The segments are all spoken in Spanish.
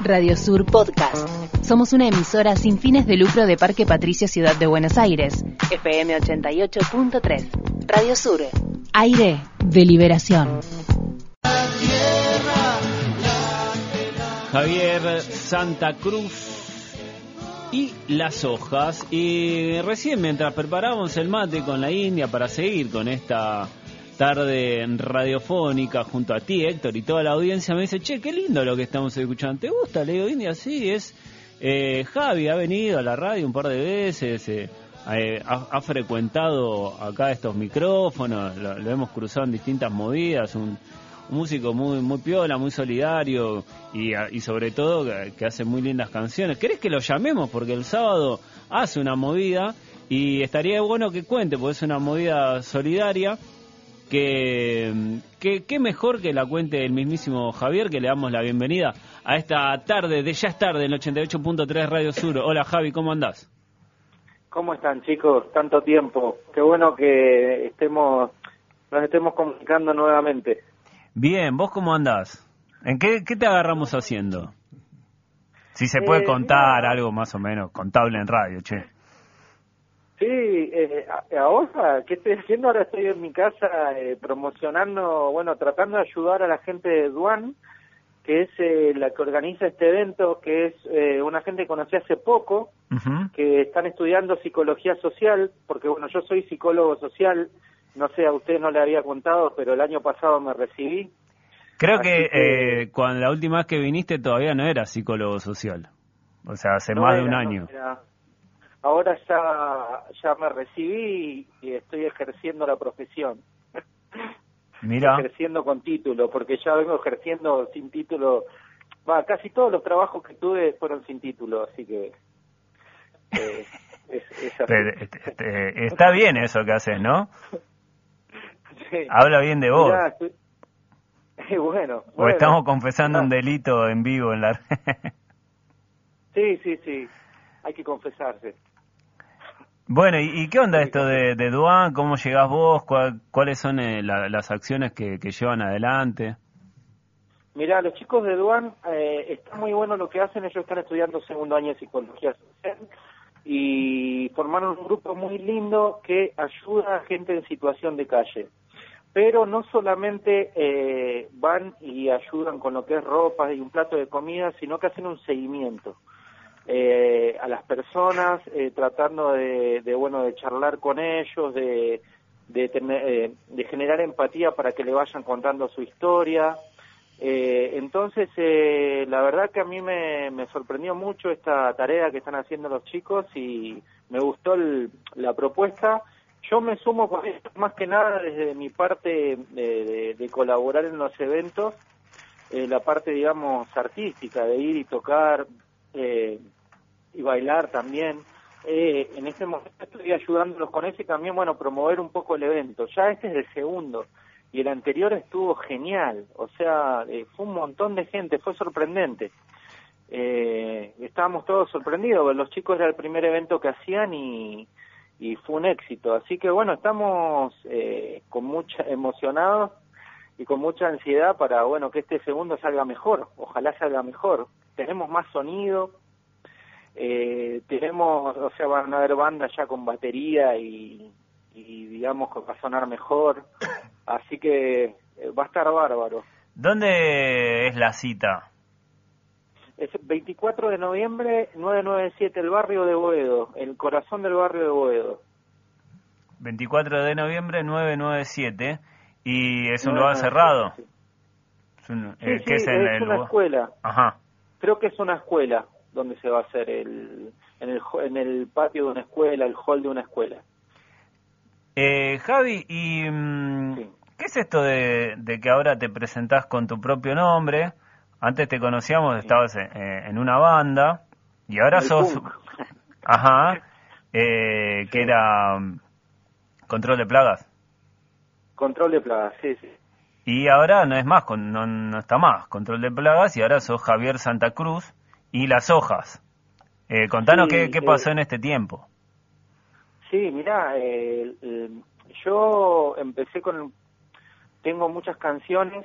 Radio Sur Podcast. Somos una emisora sin fines de lucro de Parque Patricio Ciudad de Buenos Aires. FM 88.3. Radio Sur. Aire de liberación. Javier Santa Cruz y las hojas. Y recién mientras preparábamos el mate con la India para seguir con esta tarde radiofónica junto a ti, Héctor, y toda la audiencia me dice, che, qué lindo lo que estamos escuchando. ¿Te gusta? Le digo, India, sí, es... Eh, Javi ha venido a la radio un par de veces, eh, eh, ha, frecuentado acá estos micrófonos, lo, hemos cruzado en distintas movidas, un, músico muy muy piola, muy solidario y, y sobre todo que, que, hace muy lindas canciones. ¿Querés que lo llamemos? Porque el sábado hace una movida y estaría bueno que cuente, porque es una movida solidaria que, que, mejor que la cuente el mismísimo Javier, que le damos la bienvenida a esta tarde de Ya es tarde en 88.3 Radio Sur. Hola Javi, ¿cómo andás? ¿Cómo están chicos? Tanto tiempo. Qué bueno que estemos nos estemos comunicando nuevamente. Bien, ¿vos cómo andás? ¿En qué, qué te agarramos haciendo? Si se puede eh, contar algo más o menos contable en radio, che. Sí, eh, ahora, ¿qué estoy haciendo? Ahora estoy en mi casa eh, promocionando, bueno, tratando de ayudar a la gente de Duan, que es eh, la que organiza este evento, que es eh, una gente que conocí hace poco, que están estudiando psicología social, porque bueno, yo soy psicólogo social, no sé, a usted no le había contado, pero el año pasado me recibí. Creo que, cuando la última vez que viniste todavía no era psicólogo social, o sea, hace más de un año ahora ya, ya me recibí y estoy ejerciendo la profesión. Mira. ejerciendo con título, porque ya vengo ejerciendo sin título. Va, casi todos los trabajos que tuve fueron sin título, así que. Eh, este, este, está bien eso que haces, ¿no? Habla bien de vos. bueno, O estamos confesando un delito en vivo en la. sí, sí, sí. Hay que confesarse. Bueno, ¿y, qué onda esto de, de Duan? ¿Cómo llegás vos? ¿Cuáles son eh, las acciones que, llevan adelante? Mira, los chicos de Duan eh, está muy bueno lo que hacen. Ellos están estudiando segundo año de psicología social y formaron un grupo muy lindo que ayuda a gente en situación de calle. Pero no solamente eh, van y ayudan con lo que es ropa y un plato de comida, sino que hacen un seguimiento eh, a las personas, eh, tratando de, bueno, de charlar con ellos, de, de, eh, de generar empatía para que le vayan contando su historia. Eh, entonces, eh, la verdad que a mí me, me, sorprendió mucho esta tarea que están haciendo los chicos y me gustó la propuesta. Yo me sumo con más que nada desde mi parte de, de colaborar en los eventos, la parte, digamos, artística, de ir y tocar, eh, y bailar también. Eh, en este momento estoy ayudándolos con ese también, bueno, promover un poco el evento. Ya este es el segundo y el anterior estuvo genial, o sea, eh, fue un montón de gente, fue sorprendente. Eh, estábamos todos sorprendidos, los chicos era el primer evento que hacían y, y fue un éxito. Así que bueno, estamos eh, con mucha emocionados y con mucha ansiedad para bueno que este segundo salga mejor, ojalá salga mejor. Tenemos más sonido, eh, tenemos, o sea, van a haber bandas ya con batería y, digamos que va a sonar mejor, así que eh, va a estar bárbaro. ¿Dónde es la cita? Es 24 de noviembre, 997, el barrio de Boedo, el corazón del barrio de Boedo. 24 de noviembre, 997, y es un lugar cerrado. Es, eh, es, una escuela. Ajá. Creo que es una escuela donde se va a hacer el, en, el, en el patio de una escuela, el hall de una escuela. Eh, Javi, ¿y mm, qué es esto de, que ahora te presentás con tu propio nombre? Antes te conocíamos, estabas en, una banda y ahora sos... Ajá, eh, que era mm, Control de Plagas. Control de Plagas, sí, sí. Y ahora no es más, no, no está más Control de Plagas y ahora sos Javier Santa Cruz y las hojas. Eh, contanos qué, qué, pasó en este tiempo. Sí, mira, yo empecé con, tengo muchas canciones,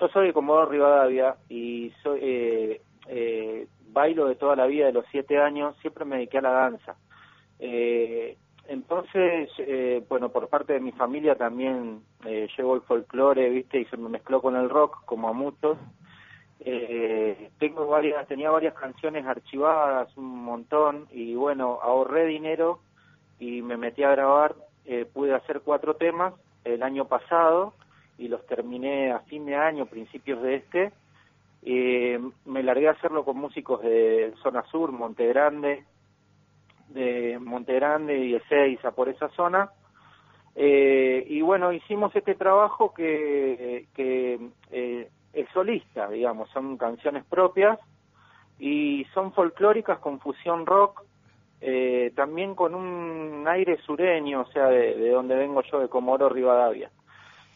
yo soy de Comodoro Rivadavia y soy eh, eh, bailo de toda la vida, de los siete años, siempre me dediqué a la danza. Eh, entonces, eh, bueno, por parte de mi familia también eh, llevo el folclore, ¿viste? Y se me mezcló con el rock, como a muchos. Eh, tengo varias, tenía varias canciones archivadas, un montón, y bueno, ahorré dinero y me metí a grabar. Eh, pude hacer cuatro temas el año pasado y los terminé a fin de año, principios de este. Eh, me largué a hacerlo con músicos de Zona Sur, Monte Grande, de Monte Grande y Ezeiza, por esa zona. Eh, y bueno, hicimos este trabajo que, que solista, digamos, son canciones propias y son folclóricas con fusión rock, eh, también con un aire sureño, o sea, de, de donde vengo yo, de Comoro Rivadavia.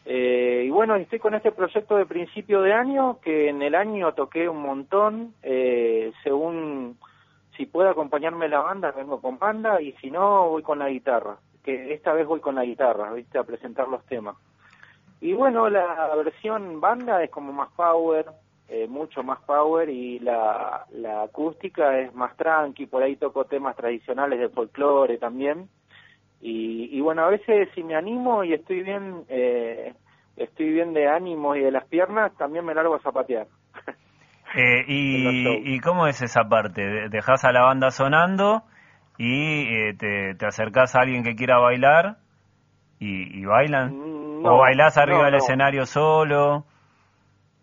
Eh, y bueno, estoy con este proyecto de principio de año, que en el año toqué un montón, eh, según si puede acompañarme la banda, vengo con banda, y si no, voy con la guitarra, que esta vez voy con la guitarra, viste, a presentar los temas. Y bueno, la versión banda es como más power, eh, mucho más power, y la, la acústica es más tranqui, por ahí toco temas tradicionales de folclore también. Y, y bueno, a veces si me animo y estoy bien, eh, estoy bien de ánimo y de las piernas, también me largo a zapatear. Eh, y, ¿Y cómo es esa parte? ¿Dejas a la banda sonando y eh, te, te acercás a alguien que quiera bailar y, y bailan? Mm, No, ¿O bailás arriba no, del escenario solo?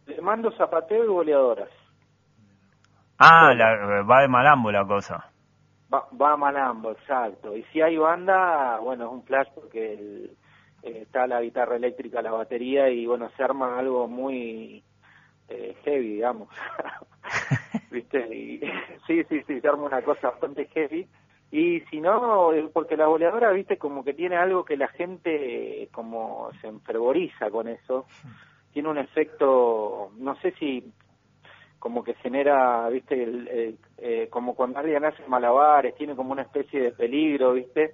Le mando zapateo y goleadoras. Ah, la- va de malambo la cosa. Va, va a Malambo, exacto. Y si hay banda, bueno, es un flash porque el- eh, está la guitarra eléctrica, la batería y bueno, se arma algo muy eh, heavy, digamos. ¿Viste? Y, sí, sí, sí, se arma una cosa bastante heavy. Y si no, eh, porque la goleadora, viste, como que tiene algo que la gente eh, como se enfervoriza con eso. Tiene un efecto, no sé si como que genera, viste, el, el- eh, como cuando alguien hace malabares, tiene como una especie de peligro, viste,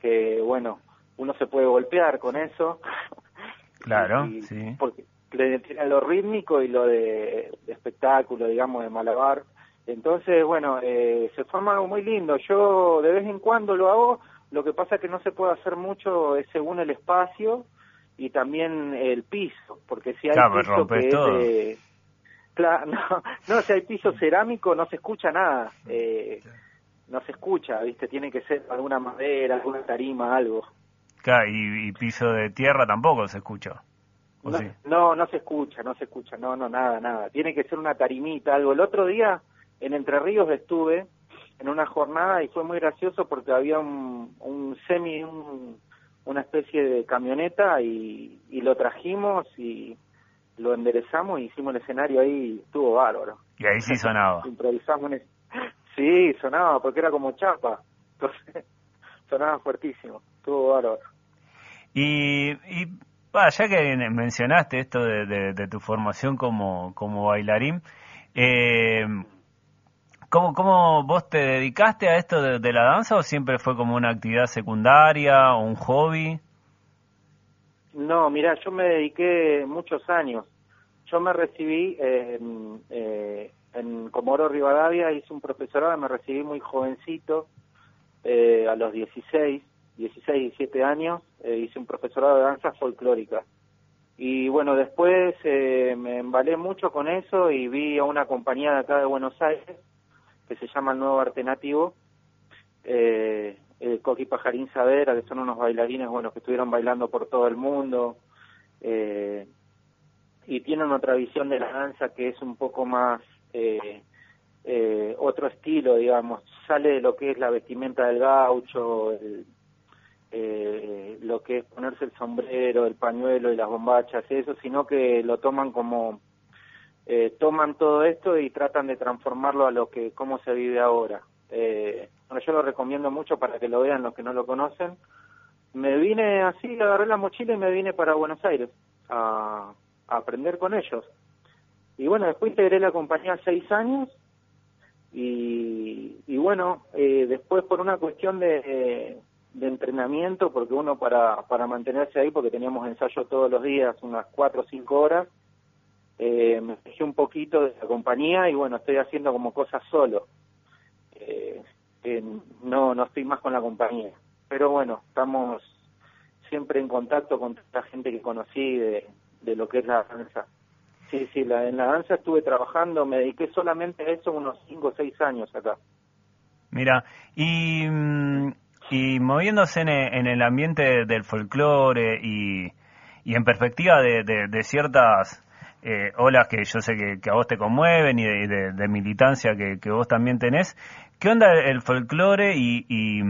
que bueno, uno se puede golpear con eso. Claro, Y- sí. Porque tiene lo rítmico y lo de, de espectáculo, digamos, de malabar. Entonces, bueno, eh, se forma algo muy lindo. Yo de vez en cuando lo hago, lo que pasa es que no se puede hacer mucho es según el espacio y también el piso, porque si hay Claro, piso que es. Claro, no, no, si hay piso cerámico no se escucha nada, eh, no se escucha, ¿viste? Tiene que ser alguna madera, alguna tarima, algo. Claro, y, y piso de tierra tampoco se escucha. ¿O No, sí? no, no se escucha, no se escucha, no, no, nada, nada. Tiene que ser una tarimita, algo. El otro día en Entre Ríos estuve en una jornada y fue muy gracioso porque había un, un semi, un- una especie de camioneta y, y lo trajimos y lo enderezamos y hicimos el escenario ahí, estuvo bárbaro. Y ahí sí sonaba. Improvisamos en Sí, sonaba porque era como chapa, entonces sonaba fuertísimo, estuvo bárbaro. Y, y va, ya que mencionaste esto de, de- de tu formación como, como bailarín, eh, ¿cómo, ¿cómo vos te dedicaste a esto de, la danza o siempre fue como una actividad secundaria o un hobby? No, mira, yo me dediqué muchos años. Yo me recibí en, eh, en Comoro Rivadavia, hice un profesorado, me recibí muy jovencito, eh, a los 16, 16, 17 años, eh, hice un profesorado de danza folclórica. Y bueno, después eh, me embalé mucho con eso y vi a una compañía de acá de Buenos Aires que se llama El Nuevo Arte Nativo, eh, el Coqui Pajarín Savera, que son unos bailarines buenos que estuvieron bailando por todo el mundo, eh, y tienen otra visión de la danza que es un poco más eh, eh, otro estilo, digamos, sale de lo que es la vestimenta del gaucho, el, eh, lo que es ponerse el sombrero, el pañuelo y las bombachas, eso, sino que lo toman como eh, toman todo esto y tratan de transformarlo a lo que cómo se vive ahora. Eh, bueno, yo lo recomiendo mucho para que lo vean los que no lo conocen. Me vine así, agarré la mochila y me vine para Buenos Aires a, a aprender con ellos. Y bueno, después integré la compañía seis años y, y bueno, eh, después por una cuestión de, de entrenamiento, porque uno para, para mantenerse ahí, porque teníamos ensayo todos los días, unas cuatro o cinco horas, eh, me dejé un poquito de la compañía y bueno, estoy haciendo como cosas solo. Eh, no, no estoy más con la compañía. Pero bueno, estamos siempre en contacto con la gente que conocí de, de lo que es la danza. Sí, sí, la, en la danza estuve trabajando, me dediqué solamente a eso unos 5 o 6 años acá. Mira, y, mm, y moviéndose en, en el ambiente del folclore y, y en perspectiva de, de, ciertas eh, olas que yo sé que, a vos te conmueven y de, militancia que, que, vos también tenés, ¿qué onda el folclore y, y,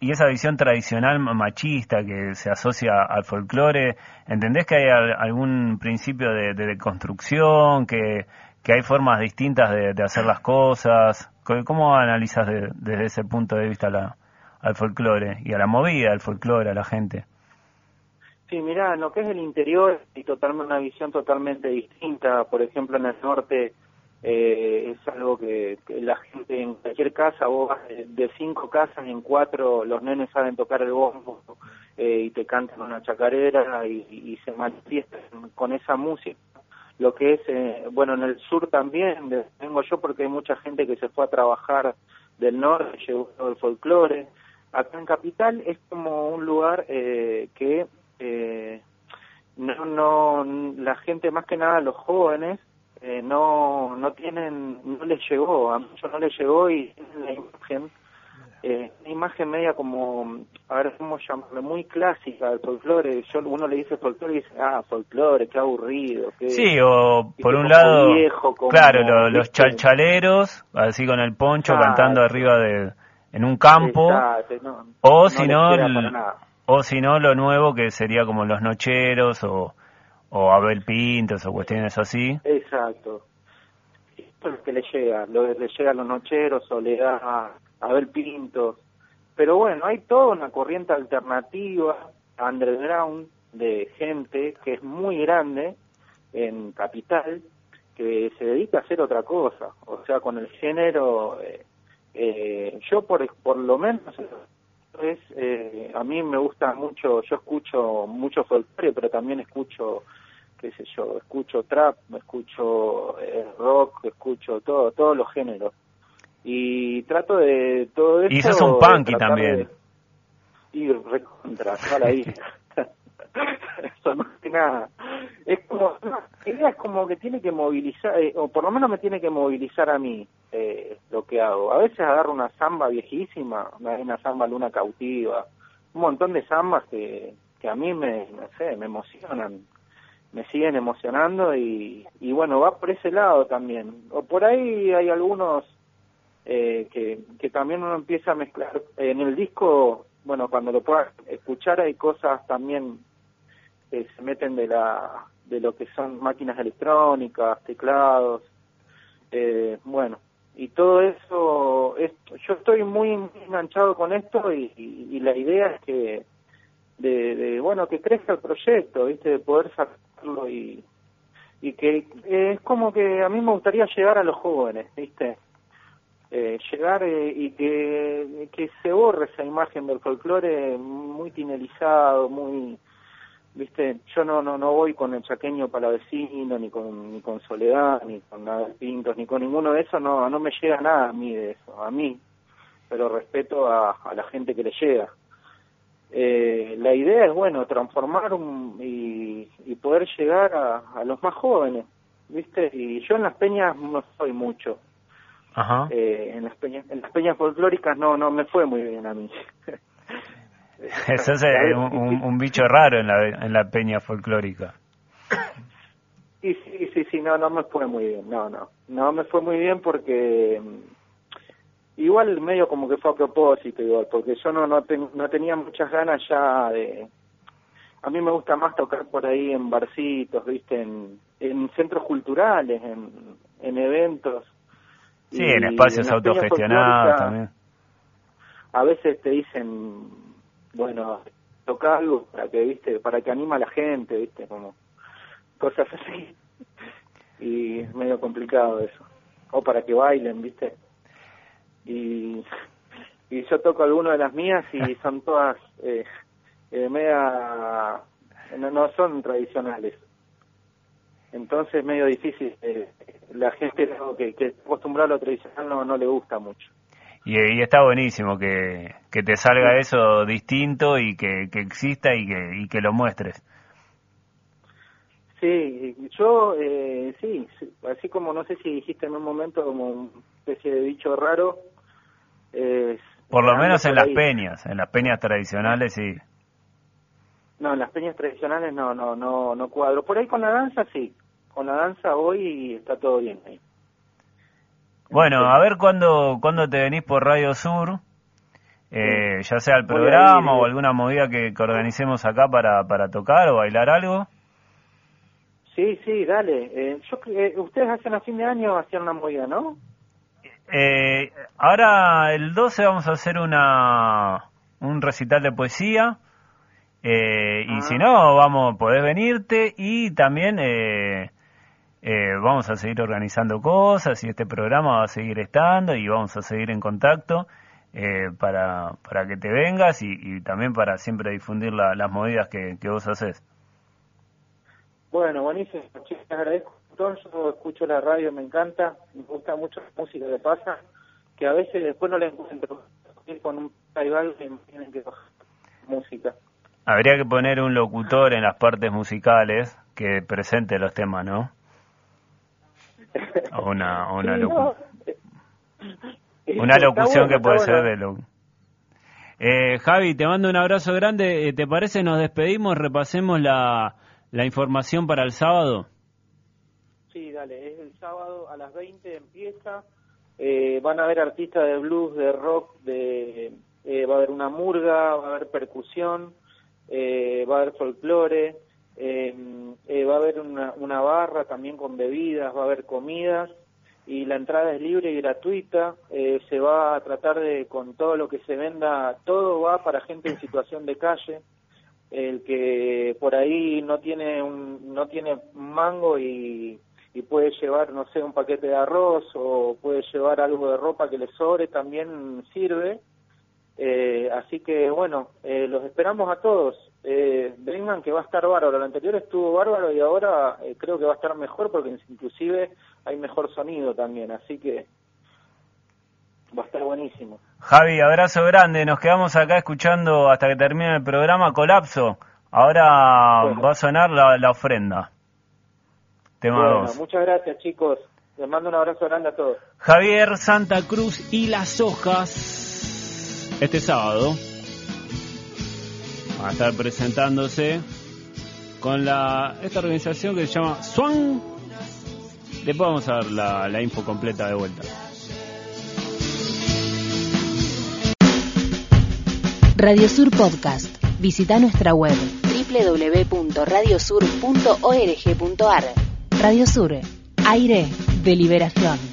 y, esa visión tradicional machista que se asocia al folclore? ¿Entendés que hay algún principio de, de, construcción, que, que hay formas distintas de, hacer las cosas? ¿Cómo analizas desde ese punto de vista la, al folclore y a la movida del folclore, a la gente? Sí, mira, lo que es el interior y totalmente una visión totalmente distinta. Por ejemplo, en el norte eh, es algo que, la gente en cualquier casa, vos de cinco casas en cuatro, los nenes saben tocar el bombo eh, y te cantan una chacarera y, se manifiestan con esa música. Lo que es, eh, bueno, en el sur también, vengo yo porque hay mucha gente que se fue a trabajar del norte, llegó el folclore. Acá en Capital es como un lugar que eh, no, no, la gente más que nada los jóvenes eh, no, no tienen, no les llegó, a muchos no les llegó y la imagen, eh, una imagen media como, a ver, cómo llamarlo, muy clásica del folclore. Yo, uno le dice folclore y dice, ah, folclore, qué aburrido. Qué, sí, o por un lado, claro, los chalchaleros, así con el poncho cantando arriba de, en un campo, o si no, o si no, lo nuevo que sería como los nocheros o, o Abel Pintos o cuestiones así. Exacto. Esto es lo que le llega, lo le llega a los nocheros o le da a Abel Pintos. Pero bueno, hay toda una corriente alternativa, underground, de gente que es muy grande en Capital, que se dedica a hacer otra cosa. O sea, con el género, eh, eh, yo por, por lo menos es, eh, a mí me gusta mucho, yo escucho mucho folclore, pero también escucho, qué sé yo, escucho trap, escucho eh, rock, escucho todo, todos los géneros. Y trato de todo esto... Y sos un punky también. y recontra, ahí. Eso no es nada. Es como, es como que tiene que movilizar, eh, o por lo menos me tiene que movilizar a mí eh, lo que hago. A veces agarro una samba viejísima, una, samba luna cautiva, un montón de zambas que, que a mí me, no sé, me emocionan, me siguen emocionando y, y bueno, va por ese lado también. O por ahí hay algunos eh, que, que también uno empieza a mezclar. En el disco, bueno, cuando lo pueda escuchar hay cosas también que se meten de la de lo que son máquinas electrónicas, teclados, eh, bueno, y todo eso, es, yo estoy muy enganchado con esto y, y, la idea es que, de, bueno, que crezca el proyecto, ¿viste? De poder sacarlo y, y que es como que a mí me gustaría llegar a los jóvenes, ¿viste? Eh, llegar eh, y que, que se borre esa imagen del folclore muy tinelizado, muy viste yo no no no voy con el chaqueño palavecino ni con ni con soledad ni con nada de pintos ni con ninguno de eso no no me llega nada a mí de eso a mí. Pero respeto a, a la gente que le llega. Eh, la idea es bueno transformar un, y, y poder llegar a, a los más jóvenes viste y yo en las peñas no soy mucho. Ajá. Eh, en las peñas en las peñas folclóricas no no me fue muy bien a mí Eso es un, un, bicho raro en la, en la peña folclórica. Y sí, sí, sí, no, no me fue muy bien, no, no. No me fue muy bien porque mm, igual medio como que fue a propósito igual, porque yo no no, no tenía muchas ganas ya de... A mí me gusta más tocar por ahí en barcitos, viste, en, en centros culturales, en, en eventos. Sí, en espacios autogestionados también. A veces te dicen, bueno, toca algo para que, viste, para que anima a la gente, viste, como cosas así. Y es medio complicado eso. O para que bailen, viste. Y, y yo toco algunas de las mías y son todas eh, eh media, no, no son tradicionales. entonces es medio difícil. Eh, la gente que, que está acostumbrada a lo tradicional no, no le gusta mucho. Y, está buenísimo que, que te salga eso distinto y que, que exista y que, y que lo muestres. Sí, yo eh, sí, así como no sé si dijiste en un momento como una especie de bicho raro. por lo menos en las peñas, en las peñas tradicionales sí. No, en las peñas tradicionales no, no, no, no cuadro. Por ahí con la danza sí, con la danza hoy está todo bien ahí. Bueno, a ver cuándo, cuándo te venís por Radio Sur, eh, ya sea el programa o alguna movida que, organicemos acá para, para tocar o bailar algo. Sí, sí, dale. Eh, yo, eh, ustedes hacen a fin de año hacían una movida, ¿no? Eh, ahora el 12 vamos a hacer una un recital de poesía eh, y si ah. no vamos podés venirte y también eh, eh, vamos a seguir organizando cosas y este programa va a seguir estando y vamos a seguir en contacto eh, para, para que te vengas y, también para siempre difundir las movidas que, que vos haces. Bueno, buenísimo, te agradezco. Yo escucho la radio, me encanta, me gusta mucho la música que pasa, que a veces después no la encuentro. Con un rival que tienen que bajar música. Habría que poner un locutor en las partes musicales que presente los temas, ¿no? Una, una, una locución que puede ser de lo... Eh, Javi, te mando un abrazo grande. Eh, ¿Te parece nos despedimos, repasemos la, la información para el sábado? Sí, dale, es el sábado a las 20 empieza. Eh, van a haber artistas de blues, de rock, de va a haber una murga, va a haber percusión, va a haber folclore, eh, va a haber una, una barra también con bebidas, va a haber comidas y la entrada es libre y gratuita. Eh, se va a tratar de, con todo lo que se venda, todo va para gente en situación de calle. El que por ahí no tiene un, no tiene mango y, y puede llevar, no sé, un paquete de arroz o puede llevar algo de ropa que le sobre, también sirve. Eh, así que bueno, eh, los esperamos a todos. Eh, vengan que va a estar bárbaro. Lo anterior estuvo bárbaro y ahora eh, creo que va a estar mejor porque inclusive hay mejor sonido también. Así que va a estar buenísimo. Javi, abrazo grande. Nos quedamos acá escuchando hasta que termine el programa Colapso. Ahora va a sonar la, ofrenda. Tema Muchas gracias chicos. Les mando un abrazo grande a todos. Javier Santa Cruz y las hojas este sábado va a estar presentándose con la esta organización que se llama Swan. Después vamos a dar la, la info completa de vuelta. Radio Sur Podcast. Visita nuestra web www.radiosur.org.ar. Radio Sur, aire de liberación.